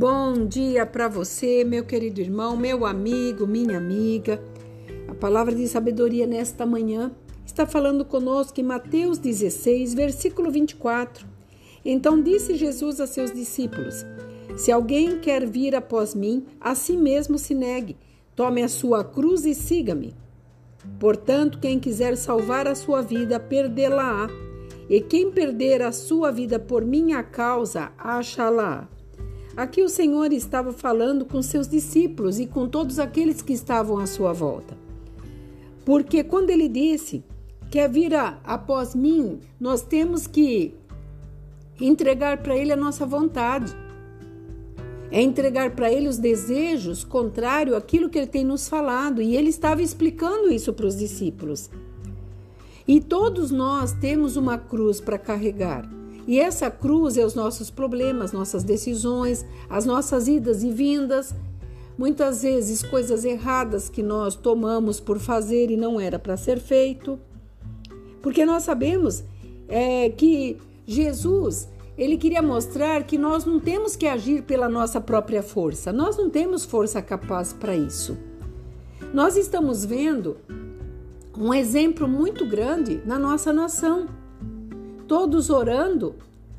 Bom dia para você, meu querido irmão, meu amigo, minha amiga. A palavra de sabedoria nesta manhã está falando conosco em Mateus 16, versículo 24. Então disse Jesus a seus discípulos: Se alguém quer vir após mim, a si mesmo se negue, tome a sua cruz e siga-me. Portanto, quem quiser salvar a sua vida, perdê-la-á, e quem perder a sua vida por minha causa, achá-la. Aqui o Senhor estava falando com seus discípulos e com todos aqueles que estavam à sua volta. Porque quando ele disse: Quer vir após mim, nós temos que entregar para ele a nossa vontade. É entregar para ele os desejos contrário àquilo que ele tem nos falado. E ele estava explicando isso para os discípulos. E todos nós temos uma cruz para carregar. E essa cruz é os nossos problemas, nossas decisões, as nossas idas e vindas, muitas vezes coisas erradas que nós tomamos por fazer e não era para ser feito. Porque nós sabemos é, que Jesus ele queria mostrar que nós não temos que agir pela nossa própria força, nós não temos força capaz para isso. Nós estamos vendo um exemplo muito grande na nossa nação todos orando,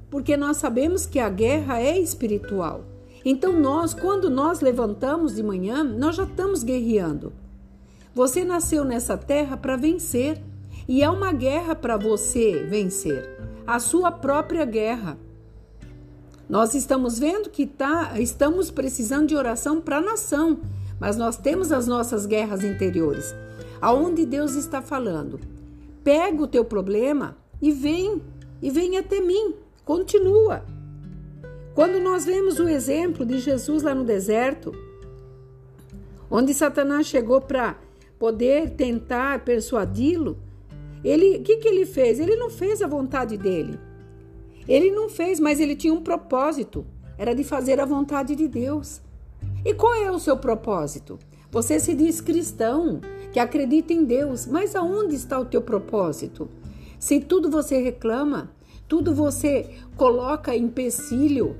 porque nós sabemos que a guerra é espiritual. Então nós, quando nós levantamos de manhã, nós já estamos guerreando. Você nasceu nessa terra para vencer, e é uma guerra para você vencer, a sua própria guerra. Nós estamos vendo que tá, estamos precisando de oração para a nação, mas nós temos as nossas guerras interiores. Aonde Deus está falando? Pega o teu problema e vem e vem até mim. Continua. Quando nós vemos o exemplo de Jesus lá no deserto, onde Satanás chegou para poder tentar persuadi-lo, ele, o que, que ele fez? Ele não fez a vontade dele. Ele não fez, mas ele tinha um propósito. Era de fazer a vontade de Deus. E qual é o seu propósito? Você se diz cristão, que acredita em Deus, mas aonde está o teu propósito? Se tudo você reclama, tudo você coloca empecilho,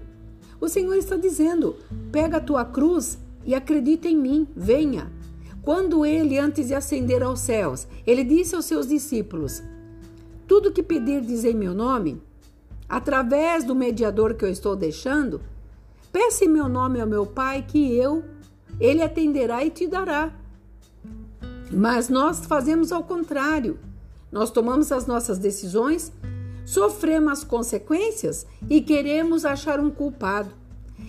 o Senhor está dizendo: pega a tua cruz e acredita em mim, venha. Quando ele, antes de ascender aos céus, ele disse aos seus discípulos: Tudo que pedirdes em meu nome, através do mediador que eu estou deixando, peça em meu nome ao meu Pai que eu, ele atenderá e te dará. Mas nós fazemos ao contrário. Nós tomamos as nossas decisões, sofremos as consequências e queremos achar um culpado.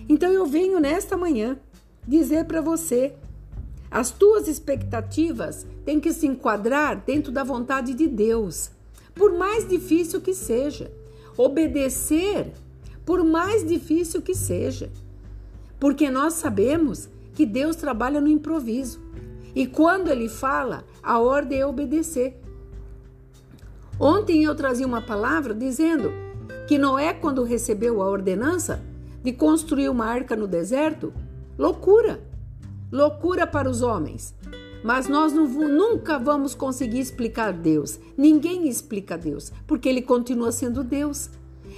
Então eu venho nesta manhã dizer para você: as tuas expectativas têm que se enquadrar dentro da vontade de Deus, por mais difícil que seja. Obedecer, por mais difícil que seja. Porque nós sabemos que Deus trabalha no improviso. E quando ele fala, a ordem é obedecer. Ontem eu trazia uma palavra dizendo que Noé, quando recebeu a ordenança de construir uma arca no deserto, loucura, loucura para os homens. Mas nós não, nunca vamos conseguir explicar Deus. Ninguém explica Deus, porque ele continua sendo Deus.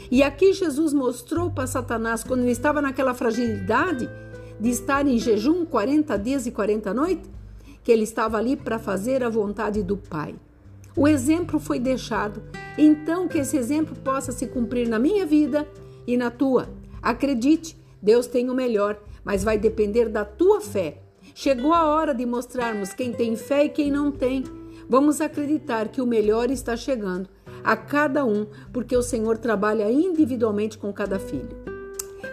E aqui Jesus mostrou para Satanás, quando ele estava naquela fragilidade de estar em jejum 40 dias e 40 noites, que ele estava ali para fazer a vontade do Pai. O exemplo foi deixado, então que esse exemplo possa se cumprir na minha vida e na tua. Acredite, Deus tem o melhor, mas vai depender da tua fé. Chegou a hora de mostrarmos quem tem fé e quem não tem. Vamos acreditar que o melhor está chegando a cada um, porque o Senhor trabalha individualmente com cada filho.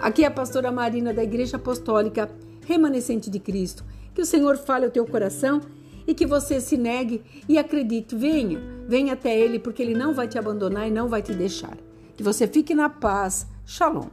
Aqui é a pastora Marina da Igreja Apostólica Remanescente de Cristo. Que o Senhor fale ao teu coração e que você se negue e acredite, venha, venha até Ele, porque Ele não vai te abandonar e não vai te deixar. Que você fique na paz. Shalom.